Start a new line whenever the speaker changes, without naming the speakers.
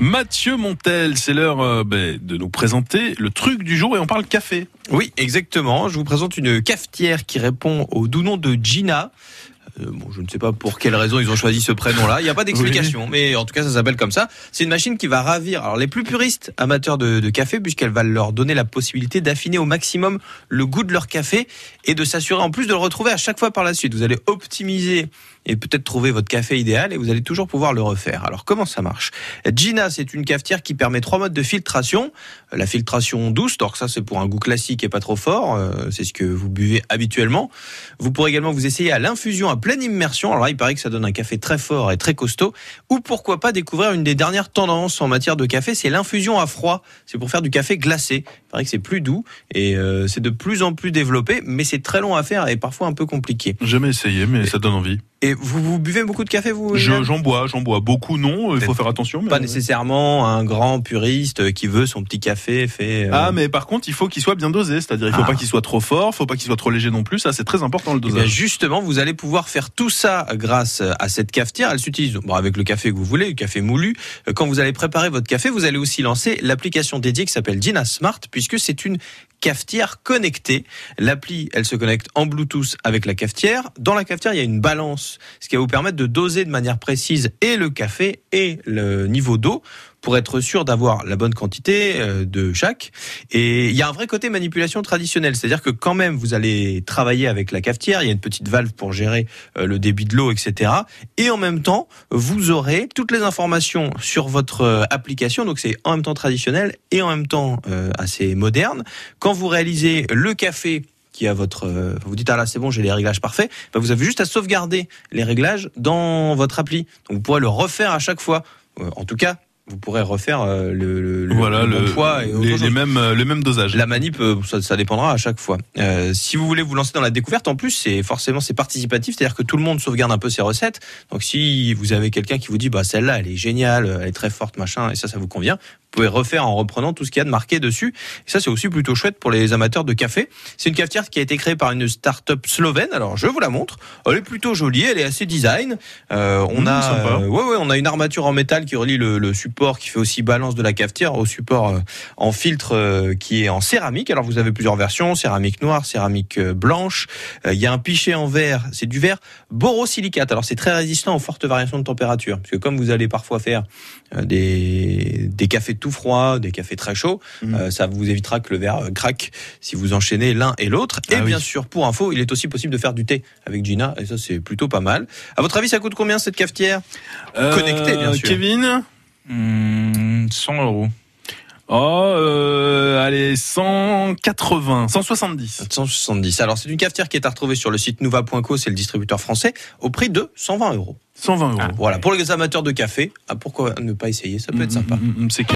Mathieu Montel, c'est l'heure euh, ben, de nous présenter le truc du jour et on parle café.
Oui, exactement. Je vous présente une cafetière qui répond au doux nom de Gina. Euh, bon, je ne sais pas pour quelle raison ils ont choisi ce prénom-là. Il n'y a pas d'explication, mais en tout cas, ça s'appelle comme ça. C'est une machine qui va ravir alors les plus puristes amateurs de, de café, puisqu'elle va leur donner la possibilité d'affiner au maximum le goût de leur café et de s'assurer en plus de le retrouver à chaque fois par la suite. Vous allez optimiser et peut-être trouver votre café idéal et vous allez toujours pouvoir le refaire. Alors comment ça marche? Gina, c'est une cafetière qui permet trois modes de filtration. La filtration douce, donc ça c'est pour un goût classique et pas trop fort, euh, c'est ce que vous buvez habituellement. Vous pourrez également vous essayer à l'infusion à pleine immersion. Alors là, il paraît que ça donne un café très fort et très costaud. Ou pourquoi pas découvrir une des dernières tendances en matière de café, c'est l'infusion à froid. C'est pour faire du café glacé. Il paraît que c'est plus doux et euh, c'est de plus en plus développé, mais c'est très long à faire et parfois un peu compliqué.
Jamais essayé, mais ça donne envie.
Et vous, vous buvez beaucoup de café, vous
Je- J'en bois, j'en bois beaucoup, non. Il faut faire attention. Mais...
Pas nécessairement un grand puriste qui veut son petit café fait. euh,
Ah, mais par contre, il faut qu'il soit bien dosé. C'est-à-dire, il faut
Ah.
pas qu'il soit trop fort, faut pas qu'il soit trop léger non plus. Ça, c'est très important le
Eh bien,
dosage.
justement, vous allez pouvoir faire tout ça grâce à cette cafetière. Elle s'utilise bon, avec le café que vous voulez, le café moulu. Euh, Quand vous allez préparer votre café, vous allez aussi lancer l'application dédiée qui s'appelle Dina Smart, puisque c'est une cafetière connectée. L'appli, elle se connecte en Bluetooth avec la cafetière. Dans la cafetière, il y a une balance, ce qui va vous permettre de doser de manière précise et le café et le niveau d'eau pour être sûr d'avoir la bonne quantité euh, de chaque. Et il y a un vrai côté manipulation traditionnelle, c'est-à-dire que quand même vous allez travailler avec la cafetière, il y a une petite valve pour gérer euh, le débit de l'eau, etc. Et en même temps, vous aurez toutes les informations sur votre euh, application, donc c'est en même temps traditionnel et en même temps assez moderne. Quand vous réalisez le café qui a votre, vous dites ah là c'est bon j'ai les réglages parfaits, ben, vous avez juste à sauvegarder les réglages dans votre appli. Donc vous pourrez le refaire à chaque fois. En tout cas, vous pourrez refaire euh, le, le, le-
voilà,
le bon
le,
poids et
les, mêmes, euh, les mêmes dosages.
La manip, euh, ça, ça dépendra à chaque fois. Euh, si vous voulez vous lancer dans la découverte, en plus, c'est forcément c'est participatif, c'est-à-dire que tout le monde sauvegarde un peu ses recettes. Donc, si vous avez quelqu'un qui vous dit, bah celle-là, elle est géniale, elle est très forte, machin, et ça, ça vous convient, pouvez refaire en reprenant tout ce qu'il y a de marqué dessus. Et ça, c'est aussi plutôt chouette pour les amateurs de café. C'est une cafetière qui a été créée par une start-up slovène. Alors, je vous la montre. Elle est plutôt jolie, elle est assez design. Euh, on
Mmh,
a, euh, ouais, ouais, on a une armature en métal qui relie le, le support, qui fait aussi balance de la cafetière au support euh, en filtre qui est en céramique. Alors vous avez plusieurs versions, céramique noire, céramique blanche. Il y a un pichet en verre, c'est du verre borosilicate. Alors c'est très résistant aux fortes variations de température, parce que comme vous allez parfois faire des, des cafés tout froids, des cafés très chauds,
Mhm.
euh, ça vous évitera que le verre euh, craque si vous enchaînez l'un et l'autre. Et
Ah
bien sûr, pour info, il est aussi possible de faire du thé avec Gina, et ça c'est plutôt pas mal. À votre avis, ça coûte combien cette cafetière?
Euh,
connecté, bien sûr.
Kevin?
Hmm, 100 euros.
Oh, euh, allez, 180, 170.
170. Alors c'est une cafetière qui est à retrouver sur le site nouva.co, c'est le distributeur français, au prix de 120 euros.
120 euros.
Voilà, pour les amateurs de café, ah, pourquoi ne pas essayer, ça peut être sympa.
Mm, mm, mm, C'est